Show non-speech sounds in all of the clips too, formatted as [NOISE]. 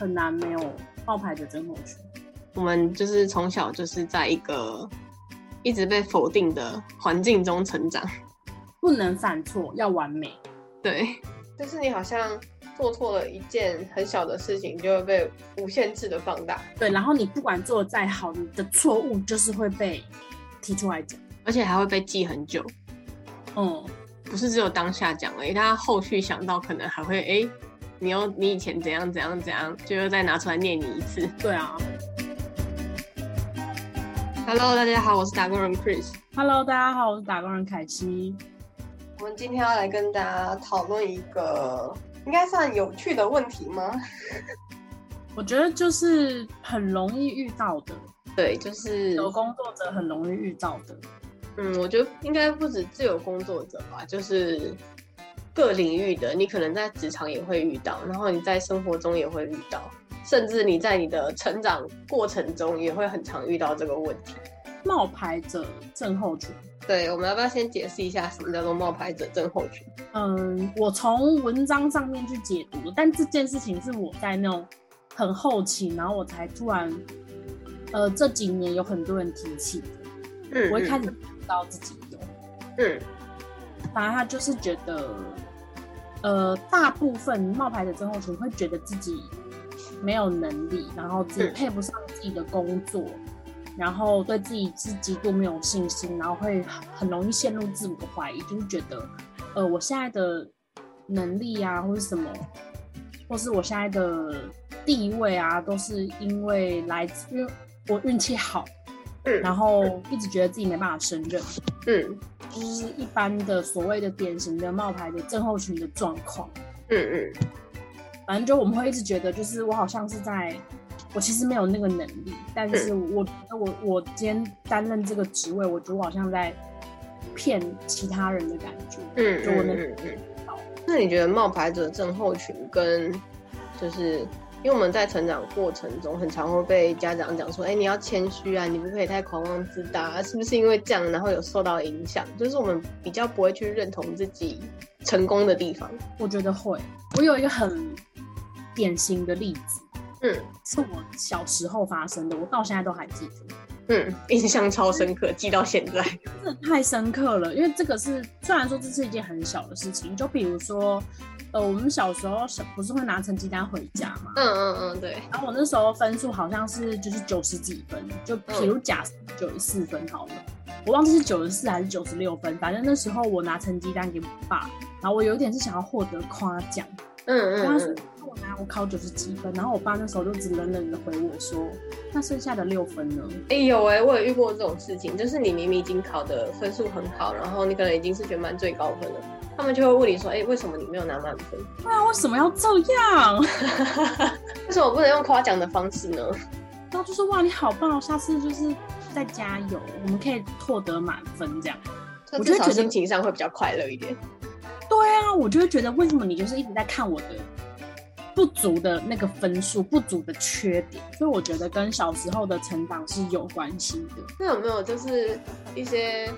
很难没有冒牌的症候群。我们就是从小就是在一个一直被否定的环境中成长，不能犯错，要完美。对，[LAUGHS] 就是你好像做错了一件很小的事情，就会被无限制的放大。对，然后你不管做的再好，你的错误就是会被提出来讲，而且还会被记很久。嗯，不是只有当下讲而已，他后续想到可能还会哎，你又你以前怎样怎样怎样，就又再拿出来念你一次。对啊。Hello，大家好，我是打工人 Chris。Hello，大家好，我是打工人凯西。我们今天要来跟大家讨论一个应该算有趣的问题吗？[LAUGHS] 我觉得就是很容易遇到的，对，就是有工作者很容易遇到的。嗯，我觉得应该不止自由工作者吧，就是各领域的，你可能在职场也会遇到，然后你在生活中也会遇到，甚至你在你的成长过程中也会很常遇到这个问题。冒牌者症候群。对，我们要不要先解释一下什么叫做冒牌者症候群？嗯，我从文章上面去解读，但这件事情是我在那种很后期，然后我才突然，呃，这几年有很多人提起的。嗯我一开始不知道自己有，嗯反正他就是觉得，呃，大部分冒牌的症候群会觉得自己没有能力，然后自己嗯配不上自己的工作，然后对自己是极度没有信心，然后会很容易陷入自我怀疑，就是觉得，呃，我现在的能力啊，或是什么，或是我现在的地位啊，都是因为来自因为我运气好，嗯然后一直觉得自己没办法胜任。嗯就是一般的所谓的典型的冒牌的症候群的状况。嗯嗯反正就我们会一直觉得，就是我好像是在，我其实没有那个能力，但是我我我今天担任这个职位，我觉得我好像在骗其他人的感觉。嗯就我能嗯嗯。那你觉得冒牌者症候群跟就是因为我们在成长过程中，很常会被家长讲说，哎、你要谦虚啊，你不可以太狂妄自大、啊，是不是因为这样，然后有受到影响？就是我们比较不会去认同自己成功的地方。我觉得会。我有一个很典型的例子，嗯是我小时候发生的，我到现在都还记得。嗯，印象超深刻，记到现在。[LAUGHS] 真的太深刻了，因为这个是虽然说这是一件很小的事情，就比如说，呃，我们小时候是不是会拿成绩单回家嘛？嗯嗯嗯，对，然后我那时候分数好像是就是九十几分，就比如假设九十四分好了，我忘记是九十四还是九十六分，反正那时候我拿成绩单给我爸，然后我有一点是想要获得夸奖，嗯嗯他说我拿我考九十几分，然后我爸那时候就只冷冷的回我说，那剩下的六分呢？哎、有哎、我有遇过这种事情，就是你明明已经考的分数很好，然后你可能已经是全班最高分了，他们就会问你说，哎、为什么你没有拿满分？对啊，为什么要这样？[LAUGHS] 为什么不能用夸奖的方式呢？然后就说哇，你好棒哦，下次就是再加油，我们可以获得满分这样。我觉得心情上会比较快乐一点。对啊，我就会觉得为什么你就是一直在看我的不足的那个分数、不足的缺点，所以我觉得跟小时候的成长是有关系的。那有没有就是一些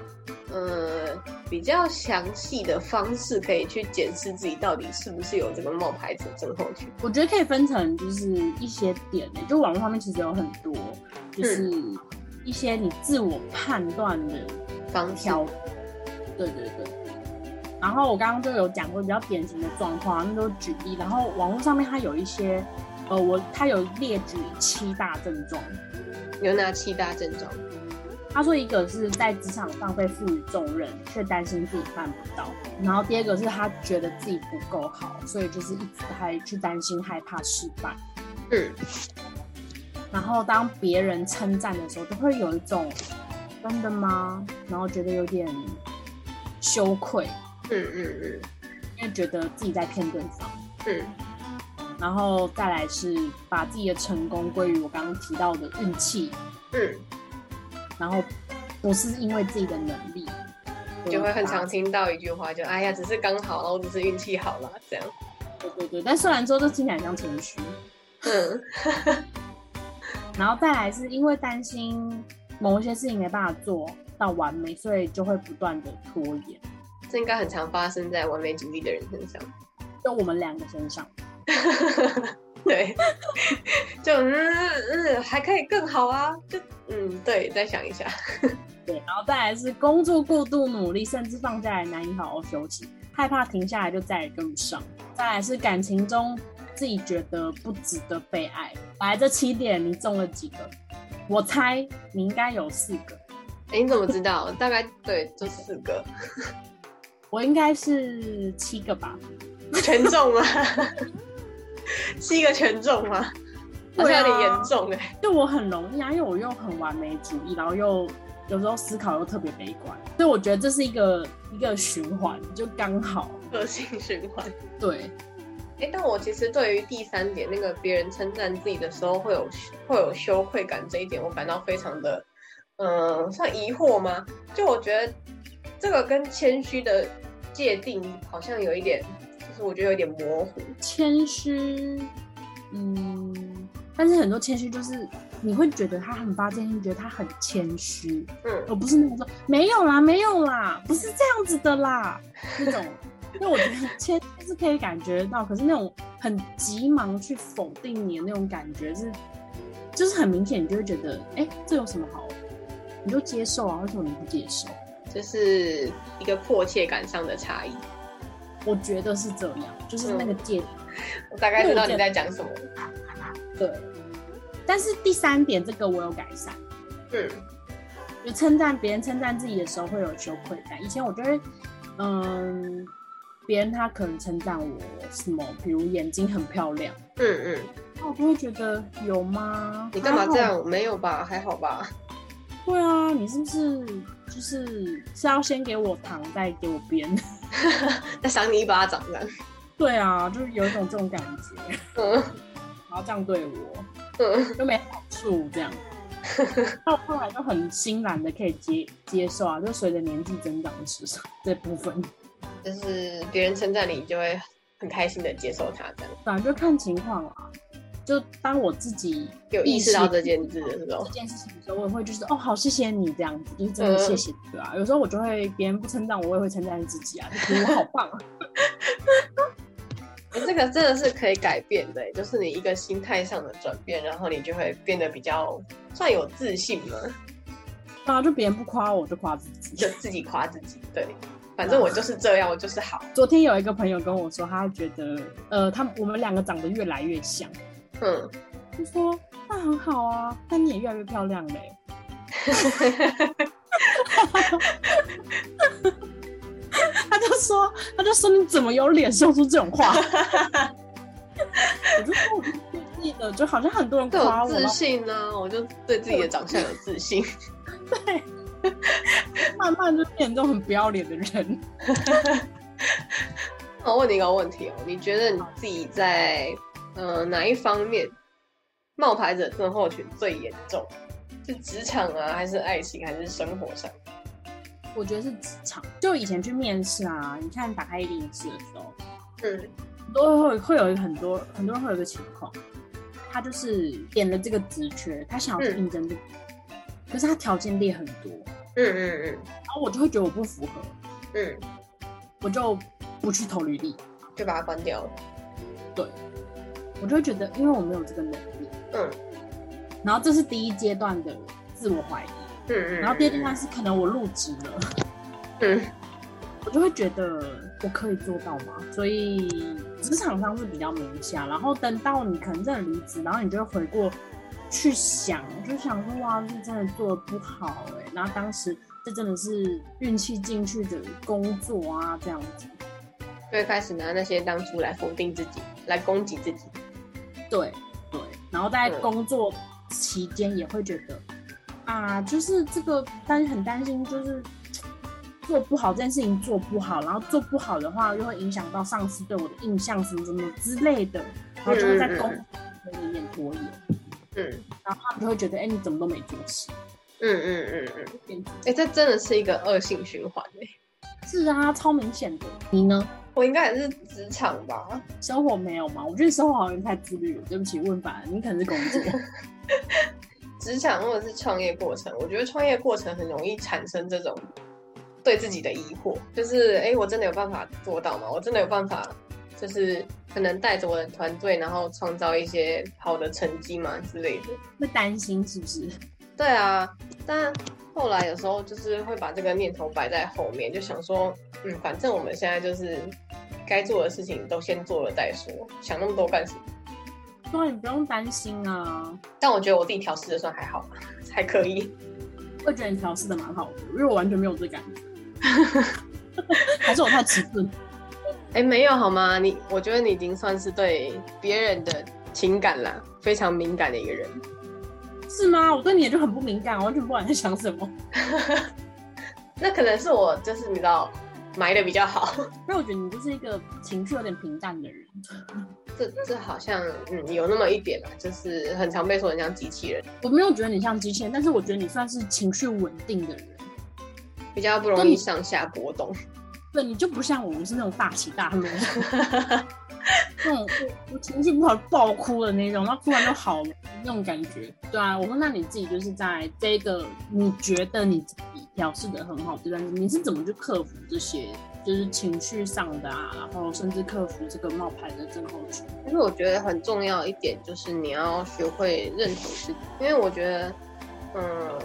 呃比较详细的方式，可以去检视自己到底是不是有这个冒牌者症候群？我觉得可以分成就是一些点呢、就网络上面其实有很多，就是一些你自我判断的方式挑，对对对。然后我刚刚就有讲过比较典型的状况，那都举例。然后网络上面它有一些，呃，我它有列举七大症状。有哪七大症状？他说一个是在职场上被赋予重任，却担心自己办不到；然后第二个是他觉得自己不够好，所以就是一直还去担心害怕失败。嗯然后当别人称赞的时候，就会有一种真的吗？然后觉得有点羞愧，嗯嗯嗯因为觉得自己在骗对方。嗯然后再来是把自己的成功归于我刚刚提到的运气，嗯然后不是因为自己的能力，嗯，就会很常听到一句话，就哎呀，只是刚好，然后只是运气好了，这样。对对对，但虽然说这听起来很像谦虚，嗯 [LAUGHS] 然后再来是因为担心某一些事情没办法做到完美，所以就会不断的拖延，这应该很常发生在完美主义的人身上。就我们两个身上。[LAUGHS] [LAUGHS] 对，就嗯嗯，还可以更好啊，就嗯，对，再想一下。[LAUGHS] 对，然后再来是工作过度努力，甚至放假也难以好好休息，害怕停下来就再也跟不上。再来是感情中自己觉得不值得被爱。来，这七点你中了几个？我猜你应该有四个。哎，你怎么知道？大概对，就四个。[LAUGHS] 我应该是七个吧？全中吗？七个权重吗？[LAUGHS] 好像有点严重哎。就我很容易啊，因为我又很完美主义，然后又。有时候思考又特别悲观，所以我觉得这是一个一个循环，就刚好恶性循环。对，哎，但我其实对于第三点，那个别人称赞自己的时候会有会有羞愧感这一点，我感到非常的，嗯，算疑惑吗？就我觉得这个跟谦虚的界定好像有一点，就是我觉得有点模糊。谦虚，嗯，但是很多谦虚就是。你会觉得他很发自内心，觉得他很谦虚，嗯，而不是那种说没有啦，没有啦，不是这样子的啦，那种。因为我觉得谦虚是可以感觉到，可是那种很急忙去否定你的那种感觉是，就是很明显，你就会觉得，哎，这有什么好？你就接受啊？为什么你不接受？这是一个迫切感上的差异。我觉得是这样，就是那个界。我大概知道你在讲什么。对。但是第三点，这个我有改善。嗯，就称赞别人称赞自己的时候会有羞愧感。以前我觉得，嗯，别人他可能称赞我什么，比如眼睛很漂亮。嗯嗯，那我就会觉得有吗？你干嘛这样？没有吧？还好吧？对啊，你是不是就是是要先给我糖，再给我鞭？[LAUGHS] 再赏你一巴掌呢？对啊，就是有一种这种感觉。嗯，然后这样对我。都没好处，这样，[LAUGHS] 到后来就很欣然的可以接接受啊，就随着年纪增长的时候，这部分，就是别人称赞你，就会很开心的接受他这样。反正就看情况啊，就当我自己有意识到这件事的时候，这件事情的时候，我也会就是哦，好谢谢你这样子，就是真的谢谢对啊。有时候我就会别人不称赞我，我也会称赞自己啊，[LAUGHS] 就觉得我好棒啊。[LAUGHS] 这个真的是可以改变的，就是你一个心态上的转变，然后你就会变得比较算有自信嘛。啊，就别人不夸我，就夸自己，[LAUGHS] 就自己夸自己。对，反正我就是这样，我就是好。昨天有一个朋友跟我说，他觉得呃，他我们两个长得越来越像。嗯，就说那很好啊，那你也越来越漂亮嘞。[LAUGHS] 他就说，他就说你怎么有脸说出这种话？[LAUGHS] 我就说我自己的，就好像很多人夸我自信呢，我就对自己的长相有自信。对，慢慢就变成这种很不要脸的人。[LAUGHS] 我问你一个问题哦，你觉得你自己在呃哪一方面冒牌者症候群最严重？是职场啊，还是爱情，还是生活上？我觉得是职场，就以前去面试啊，你看打开一零四的时候，嗯，都会会有一个很多很多人会有一个情况，他就是点了这个职缺，他想要去应征这个，可是他条件列很多，嗯嗯嗯，然后我就会觉得我不符合，嗯，我就不去投履历，就把它关掉了，对，我就会觉得因为我没有这个能力，嗯，然后这是第一阶段的自我怀疑。嗯嗯，然后第二阶段是可能我入职了，嗯，我就会觉得我可以做到吗？所以职场上是比较明显，然后等到你可能真的离职，然后你就会回过去想，就想说哇，是真的做的不好哎，然后当时这真的是运气进去的工作啊，这样子，就会开始拿那些当初来否定自己，来攻击自己，对对，然后在工作期间也会觉得。啊，就是这个担很担心，就是做不好这件事情做不好，然后做不好的话，又会影响到上司对我的印象什么什么之类的，然后就会在工作里面拖延，嗯，然后他们就会觉得，哎，你怎么都没做事，嗯嗯嗯嗯，哎，这真的是一个恶性循环哎，是啊，超明显的。你呢？我应该也是职场吧，生活没有吗？我觉得生活好像太自律了。对不起，问反了，你可能是工作。[LAUGHS] 职场或者是创业过程，我觉得创业过程很容易产生这种对自己的疑惑，就是哎，我真的有办法做到吗？我真的有办法就是可能带着我的团队，然后创造一些好的成绩嘛之类的。会担心是不是？对啊，但后来有时候就是会把这个念头摆在后面，就想说，嗯，反正我们现在就是该做的事情都先做了再说，想那么多干什么？对，你不用担心啊。但我觉得我自己调试的算还好吧，[LAUGHS] 还可以。我觉得你调试的蛮好的，因为我完全没有这感觉。[LAUGHS] 还是我太迟钝？哎，没有好吗？你，我觉得你已经算是对别人的情感啦非常敏感的一个人。是吗？我对你也就很不敏感，完全不管在想什么。[LAUGHS] 那可能是我就是你知道埋的比较好。[LAUGHS] 那我觉得你就是一个情绪有点平淡的人。这这好像嗯有那么一点啊，就是很常被说很像机器人。我没有觉得你像机器人，但是我觉得你算是情绪稳定的人，比较不容易上下波动。对，你就不像我们是那种大起大落。[LAUGHS] 那种我情绪不好爆哭的那种，然后突然就好了那种感觉。对啊，我说那你自己就是在这个你觉得你自己表示的很好这段，你是怎么去克服这些就是情绪上的啊，然后甚至克服这个冒牌的症候群？但是我觉得很重要一点就是你要学会认同自己，因为我觉得，嗯。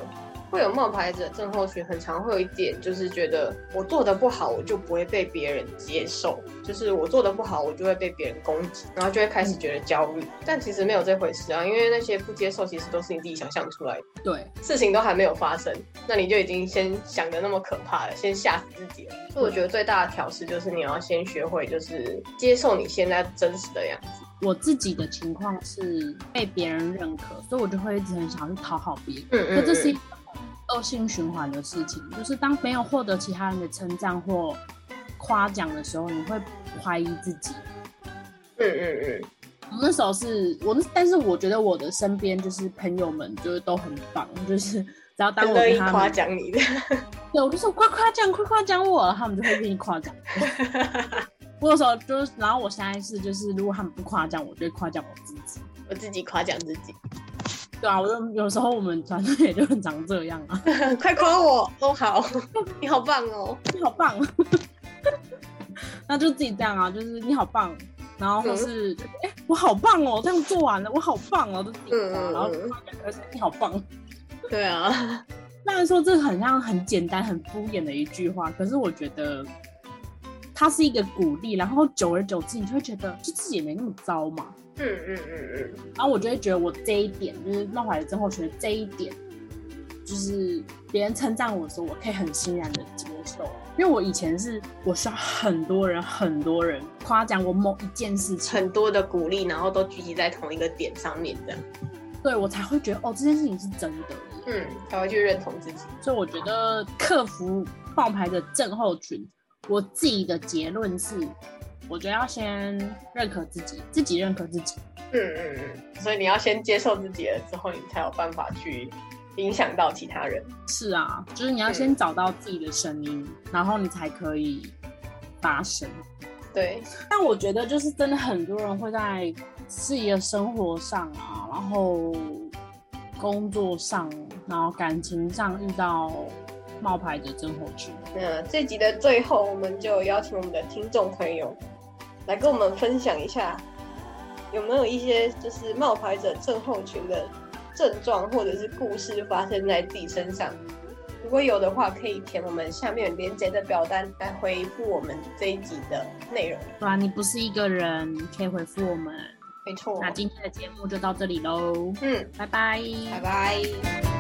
会有冒牌者症候群，很常会有一点，就是觉得我做的不好，我就不会被别人接受；就是我做的不好，我就会被别人攻击，然后就会开始觉得焦虑。但其实没有这回事啊，因为那些不接受，其实都是你自己想象出来的。对，事情都还没有发生，那你就已经先想的那么可怕了，先吓死自己了。所以我觉得最大的调试就是你要先学会，就是接受你现在真实的样子。我自己的情况是被别人认可，所以我就会一直很想去讨好别人。嗯嗯。这是。恶性循环的事情，就是当没有获得其他人的称赞或夸奖的时候，你会怀疑自己。嗯嗯嗯。我那时候是我，但是我觉得我的身边就是朋友们，就是都很棒，就是只要当我跟他们夸奖你的，对，我就说快夸奖，快夸奖我，他们就会愿意夸奖。我有时候就是，然后我现在是就是，如果他们不夸奖我，就会夸奖我自己，我自己夸奖自己。对啊，我就有时候我们团队也就很常这样啊。[LAUGHS] 快夸我哦好，[LAUGHS] 你好棒哦，你好棒。[LAUGHS] 那就自己这样啊，就是你好棒，然后或是哎我好棒哦，这样做完了我好棒哦，就自己嗯，然后可是你好棒。对啊，虽然说这很像很简单很敷衍的一句话，可是我觉得它是一个鼓励，然后久而久之你就会觉得就自己也没那么糟嘛。嗯嗯嗯嗯，然后我就会觉得我这一点就是冒牌症候群的这一点，就是别人称赞我的时候，我可以很欣然的接受。因为我以前是我需要很多人很多人夸奖我某一件事情，很多的鼓励，然后都聚集在同一个点上面的，对我才会觉得哦这件事情是真的，嗯，才会去认同自己。所以我觉得克服冒牌的症候群，我自己的结论是。我觉得要先认可自己，自己认可自己。嗯嗯嗯，所以你要先接受自己了之后，你才有办法去影响到其他人。是啊，就是你要先找到自己的声音，然后你才可以发声。对。但我觉得就是真的很多人会在自己的生活上啊，然后工作上，然后感情上遇到。冒牌的真火群。那这集的最后，我们就邀请我们的听众朋友来跟我们分享一下，有没有一些就是冒牌者症候群的症状或者是故事发生在自己身上？如果有的话，可以填我们下面连接的表单来回复我们这一集的内容。对啊，你不是一个人，可以回复我们。没错。那今天的节目就到这里喽。嗯，拜拜。拜拜。